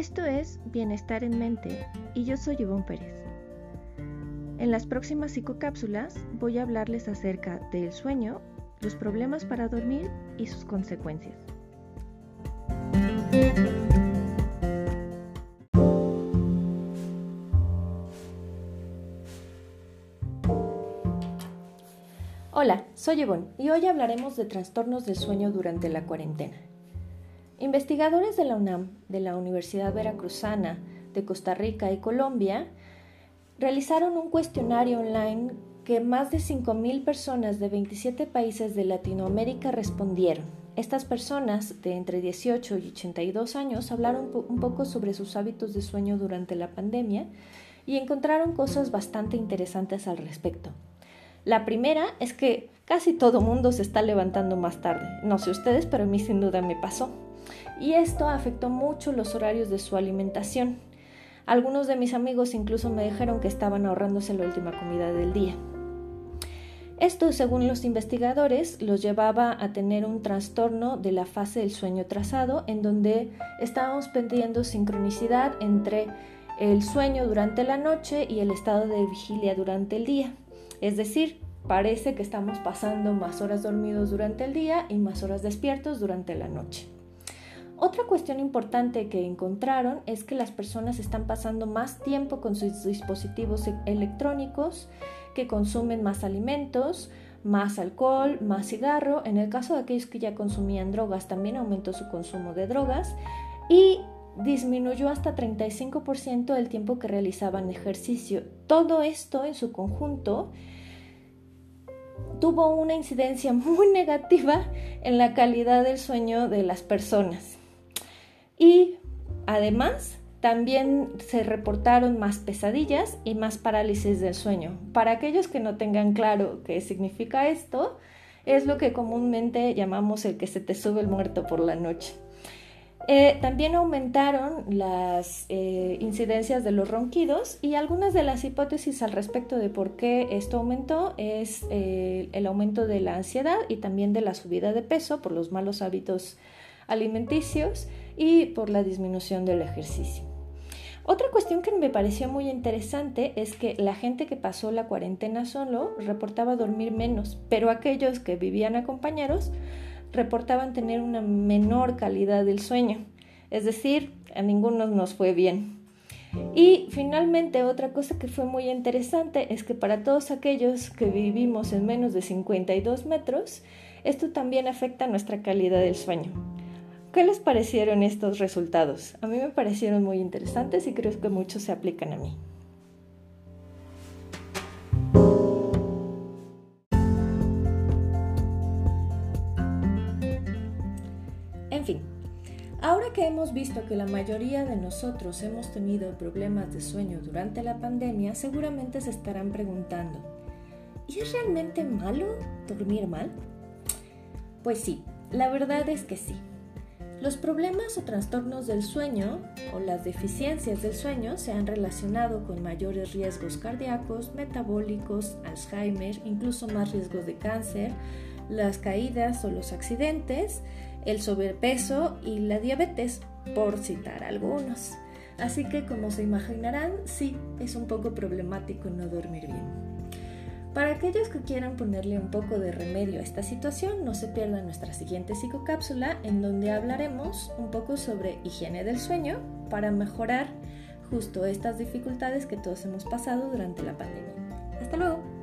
Esto es Bienestar en Mente y yo soy Ivonne Pérez. En las próximas psicocápsulas voy a hablarles acerca del sueño, los problemas para dormir y sus consecuencias. Hola, soy Yvonne y hoy hablaremos de trastornos del sueño durante la cuarentena. Investigadores de la UNAM, de la Universidad Veracruzana, de Costa Rica y Colombia realizaron un cuestionario online que más de 5.000 personas de 27 países de Latinoamérica respondieron. Estas personas de entre 18 y 82 años hablaron un poco sobre sus hábitos de sueño durante la pandemia y encontraron cosas bastante interesantes al respecto. La primera es que casi todo mundo se está levantando más tarde. No sé ustedes, pero a mí sin duda me pasó. Y esto afectó mucho los horarios de su alimentación. Algunos de mis amigos incluso me dijeron que estaban ahorrándose la última comida del día. Esto, según los investigadores, los llevaba a tener un trastorno de la fase del sueño trazado, en donde estábamos perdiendo sincronicidad entre el sueño durante la noche y el estado de vigilia durante el día. Es decir, parece que estamos pasando más horas dormidos durante el día y más horas despiertos durante la noche. Otra cuestión importante que encontraron es que las personas están pasando más tiempo con sus dispositivos e-, electrónicos, que consumen más alimentos, más alcohol, más cigarro. En el caso de aquellos que ya consumían drogas, también aumentó su consumo de drogas y disminuyó hasta 35% el tiempo que realizaban ejercicio. Todo esto en su conjunto tuvo una incidencia muy negativa en la calidad del sueño de las personas. Y además, también se reportaron más pesadillas y más parálisis del sueño. Para aquellos que no tengan claro qué significa esto, es lo que comúnmente llamamos el que se te sube el muerto por la noche. Eh, también aumentaron las eh, incidencias de los ronquidos y algunas de las hipótesis al respecto de por qué esto aumentó es eh, el aumento de la ansiedad y también de la subida de peso por los malos hábitos alimenticios y por la disminución del ejercicio. Otra cuestión que me pareció muy interesante es que la gente que pasó la cuarentena solo reportaba dormir menos, pero aquellos que vivían acompañados reportaban tener una menor calidad del sueño, es decir, a ninguno nos fue bien. Y finalmente otra cosa que fue muy interesante es que para todos aquellos que vivimos en menos de 52 metros, esto también afecta nuestra calidad del sueño. ¿Qué les parecieron estos resultados? A mí me parecieron muy interesantes y creo que muchos se aplican a mí. En fin, ahora que hemos visto que la mayoría de nosotros hemos tenido problemas de sueño durante la pandemia, seguramente se estarán preguntando, ¿y es realmente malo dormir mal? Pues sí, la verdad es que sí. Los problemas o trastornos del sueño o las deficiencias del sueño se han relacionado con mayores riesgos cardíacos, metabólicos, Alzheimer, incluso más riesgos de cáncer, las caídas o los accidentes, el sobrepeso y la diabetes, por citar algunos. Así que como se imaginarán, sí, es un poco problemático no dormir bien. Para aquellos que quieran ponerle un poco de remedio a esta situación, no se pierdan nuestra siguiente psicocápsula en donde hablaremos un poco sobre higiene del sueño para mejorar justo estas dificultades que todos hemos pasado durante la pandemia. Hasta luego.